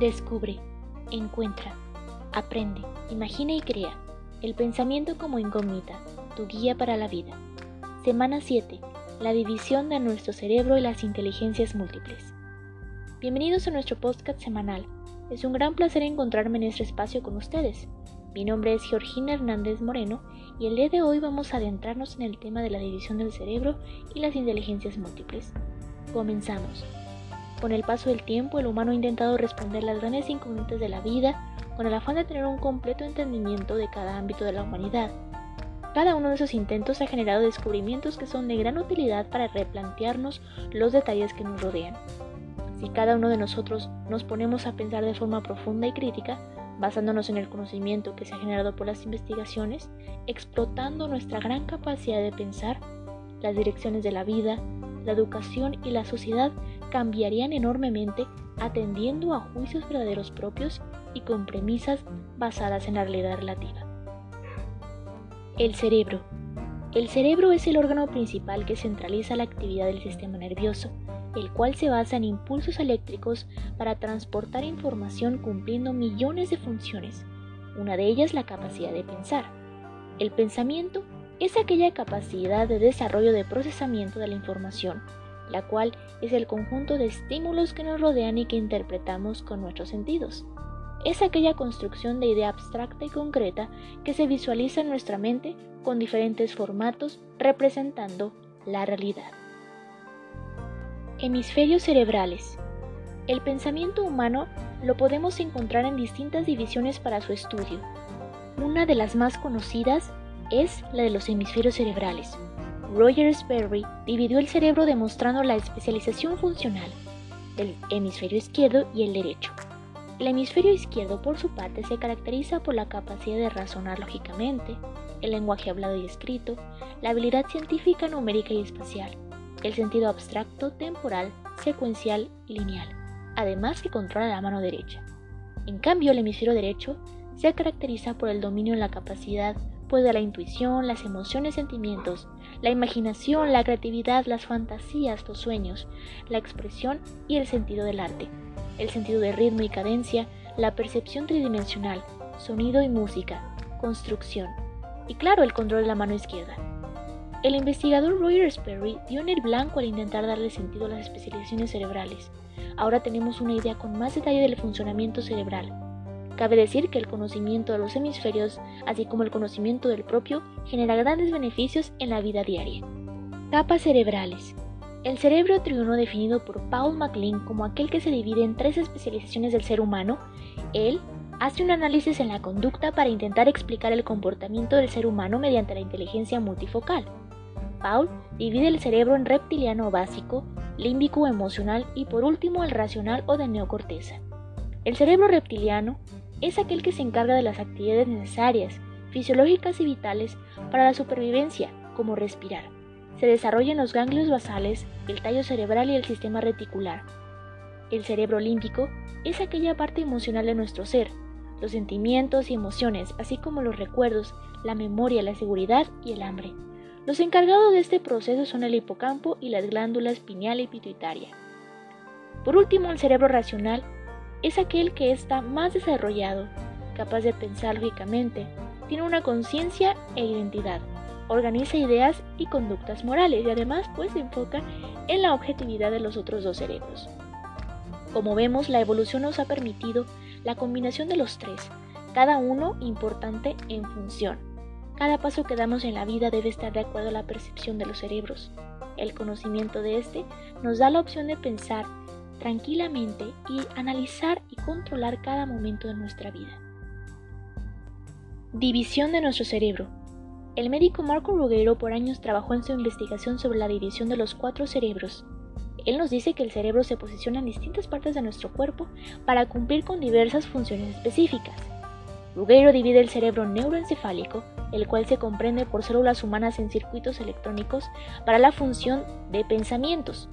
Descubre, encuentra, aprende, imagina y crea. El pensamiento como incógnita, tu guía para la vida. Semana 7. La división de nuestro cerebro y las inteligencias múltiples. Bienvenidos a nuestro podcast semanal. Es un gran placer encontrarme en este espacio con ustedes. Mi nombre es Georgina Hernández Moreno y el día de hoy vamos a adentrarnos en el tema de la división del cerebro y las inteligencias múltiples. Comenzamos. Con el paso del tiempo, el humano ha intentado responder las grandes incógnitas de la vida con el afán de tener un completo entendimiento de cada ámbito de la humanidad. Cada uno de esos intentos ha generado descubrimientos que son de gran utilidad para replantearnos los detalles que nos rodean. Si cada uno de nosotros nos ponemos a pensar de forma profunda y crítica, basándonos en el conocimiento que se ha generado por las investigaciones, explotando nuestra gran capacidad de pensar, las direcciones de la vida, la educación y la sociedad cambiarían enormemente atendiendo a juicios verdaderos propios y con premisas basadas en la realidad relativa. El cerebro. El cerebro es el órgano principal que centraliza la actividad del sistema nervioso, el cual se basa en impulsos eléctricos para transportar información cumpliendo millones de funciones, una de ellas la capacidad de pensar. El pensamiento es aquella capacidad de desarrollo de procesamiento de la información, la cual es el conjunto de estímulos que nos rodean y que interpretamos con nuestros sentidos. Es aquella construcción de idea abstracta y concreta que se visualiza en nuestra mente con diferentes formatos representando la realidad. Hemisferios cerebrales. El pensamiento humano lo podemos encontrar en distintas divisiones para su estudio. Una de las más conocidas es la de los hemisferios cerebrales. Roger Sperry dividió el cerebro demostrando la especialización funcional del hemisferio izquierdo y el derecho. El hemisferio izquierdo, por su parte, se caracteriza por la capacidad de razonar lógicamente, el lenguaje hablado y escrito, la habilidad científica, numérica y espacial, el sentido abstracto, temporal, secuencial y lineal, además que controla la mano derecha. En cambio, el hemisferio derecho se caracteriza por el dominio en la capacidad pues de la intuición, las emociones, sentimientos, la imaginación, la creatividad, las fantasías, los sueños, la expresión y el sentido del arte, el sentido de ritmo y cadencia, la percepción tridimensional, sonido y música, construcción, y claro, el control de la mano izquierda. El investigador Roger Sperry dio en el blanco al intentar darle sentido a las especializaciones cerebrales. Ahora tenemos una idea con más detalle del funcionamiento cerebral, Cabe decir que el conocimiento de los hemisferios, así como el conocimiento del propio, genera grandes beneficios en la vida diaria. Capas cerebrales. El cerebro triuno definido por Paul MacLean como aquel que se divide en tres especializaciones del ser humano, él hace un análisis en la conducta para intentar explicar el comportamiento del ser humano mediante la inteligencia multifocal. Paul divide el cerebro en reptiliano básico, límbico emocional y por último el racional o de neocorteza. El cerebro reptiliano es aquel que se encarga de las actividades necesarias, fisiológicas y vitales para la supervivencia, como respirar. Se desarrollan los ganglios basales, el tallo cerebral y el sistema reticular. El cerebro límbico es aquella parte emocional de nuestro ser, los sentimientos y emociones, así como los recuerdos, la memoria, la seguridad y el hambre. Los encargados de este proceso son el hipocampo y las glándulas pineal y pituitaria. Por último, el cerebro racional es aquel que está más desarrollado, capaz de pensar lógicamente, tiene una conciencia e identidad, organiza ideas y conductas morales y además pues se enfoca en la objetividad de los otros dos cerebros. Como vemos, la evolución nos ha permitido la combinación de los tres, cada uno importante en función. Cada paso que damos en la vida debe estar de acuerdo a la percepción de los cerebros. El conocimiento de este nos da la opción de pensar tranquilamente y analizar y controlar cada momento de nuestra vida. División de nuestro cerebro. El médico Marco Ruggero por años trabajó en su investigación sobre la división de los cuatro cerebros. Él nos dice que el cerebro se posiciona en distintas partes de nuestro cuerpo para cumplir con diversas funciones específicas. Ruggero divide el cerebro neuroencefálico, el cual se comprende por células humanas en circuitos electrónicos para la función de pensamientos,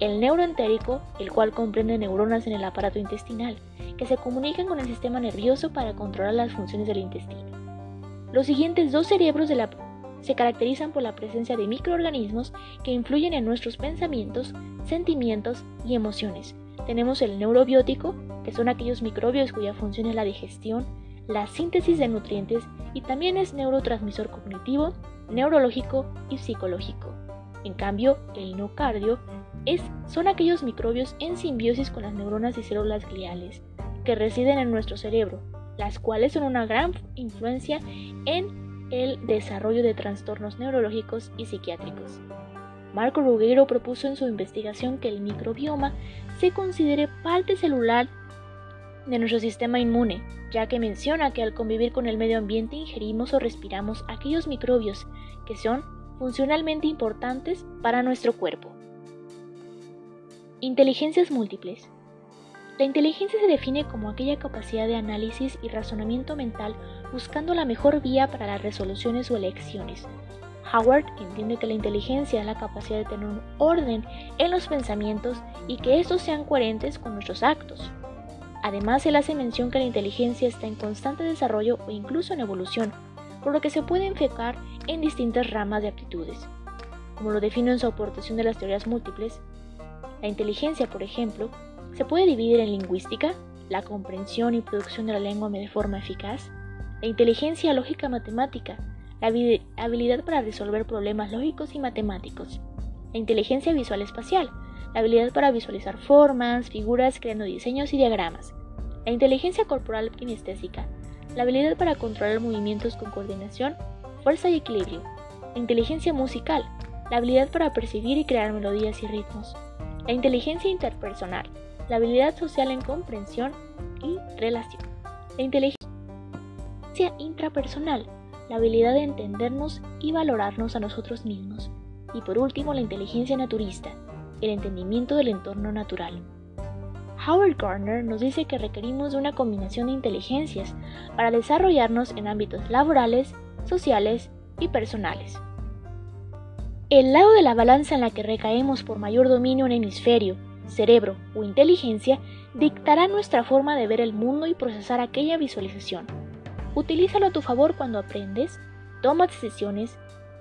el neuroentérico, el cual comprende neuronas en el aparato intestinal, que se comunican con el sistema nervioso para controlar las funciones del intestino. Los siguientes dos cerebros se caracterizan por la presencia de microorganismos que influyen en nuestros pensamientos, sentimientos y emociones. Tenemos el neurobiótico, que son aquellos microbios cuya función es la digestión, la síntesis de nutrientes y también es neurotransmisor cognitivo, neurológico y psicológico. En cambio, el nocardio es, son aquellos microbios en simbiosis con las neuronas y células gliales que residen en nuestro cerebro, las cuales son una gran influencia en el desarrollo de trastornos neurológicos y psiquiátricos. Marco Rugueiro propuso en su investigación que el microbioma se considere parte celular de nuestro sistema inmune, ya que menciona que al convivir con el medio ambiente ingerimos o respiramos aquellos microbios que son funcionalmente importantes para nuestro cuerpo. Inteligencias múltiples. La inteligencia se define como aquella capacidad de análisis y razonamiento mental buscando la mejor vía para las resoluciones o elecciones. Howard entiende que la inteligencia es la capacidad de tener un orden en los pensamientos y que estos sean coherentes con nuestros actos. Además, él hace mención que la inteligencia está en constante desarrollo o incluso en evolución, por lo que se puede enfocar en distintas ramas de aptitudes. Como lo define en su aportación de las teorías múltiples, la inteligencia, por ejemplo, se puede dividir en lingüística, la comprensión y producción de la lengua de forma eficaz, la inteligencia lógica matemática, la habilidad para resolver problemas lógicos y matemáticos, la inteligencia visual espacial, la habilidad para visualizar formas, figuras, creando diseños y diagramas, la inteligencia corporal kinestésica, la habilidad para controlar movimientos con coordinación, fuerza y equilibrio, la inteligencia musical, la habilidad para percibir y crear melodías y ritmos, la inteligencia interpersonal, la habilidad social en comprensión y relación, la inteligencia intrapersonal, la habilidad de entendernos y valorarnos a nosotros mismos, y por último la inteligencia naturista, el entendimiento del entorno natural. Howard Gardner nos dice que requerimos de una combinación de inteligencias para desarrollarnos en ámbitos laborales, sociales y personales. El lado de la balanza en la que recaemos por mayor dominio en hemisferio, cerebro o inteligencia dictará nuestra forma de ver el mundo y procesar aquella visualización. Utilízalo a tu favor cuando aprendes, tomas decisiones,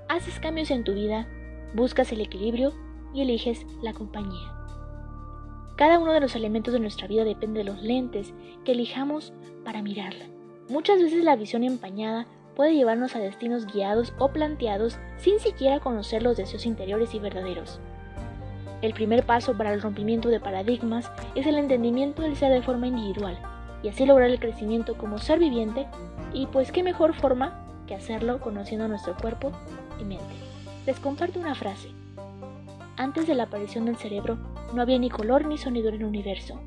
haces cambios en tu vida, buscas el equilibrio y eliges la compañía. Cada uno de los elementos de nuestra vida depende de los lentes que elijamos para mirarla. Muchas veces la visión empañada puede llevarnos a destinos guiados o planteados sin siquiera conocer los deseos interiores y verdaderos. El primer paso para el rompimiento de paradigmas es el entendimiento del ser de forma individual y así lograr el crecimiento como ser viviente y pues qué mejor forma que hacerlo conociendo nuestro cuerpo y mente. Les comparto una frase. Antes de la aparición del cerebro no había ni color ni sonido en el universo,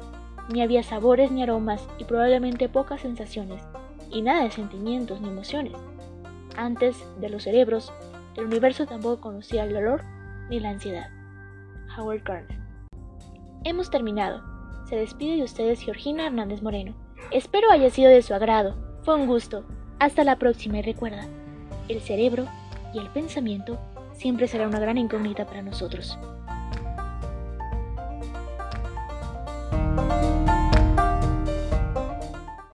ni había sabores ni aromas y probablemente pocas sensaciones, y nada de sentimientos ni emociones. Antes de los cerebros, el universo tampoco conocía el dolor ni la ansiedad. Howard Gardner. Hemos terminado. Se despide de ustedes Georgina Hernández Moreno. Espero haya sido de su agrado. Fue un gusto. Hasta la próxima y recuerda, el cerebro y el pensamiento siempre será una gran incógnita para nosotros.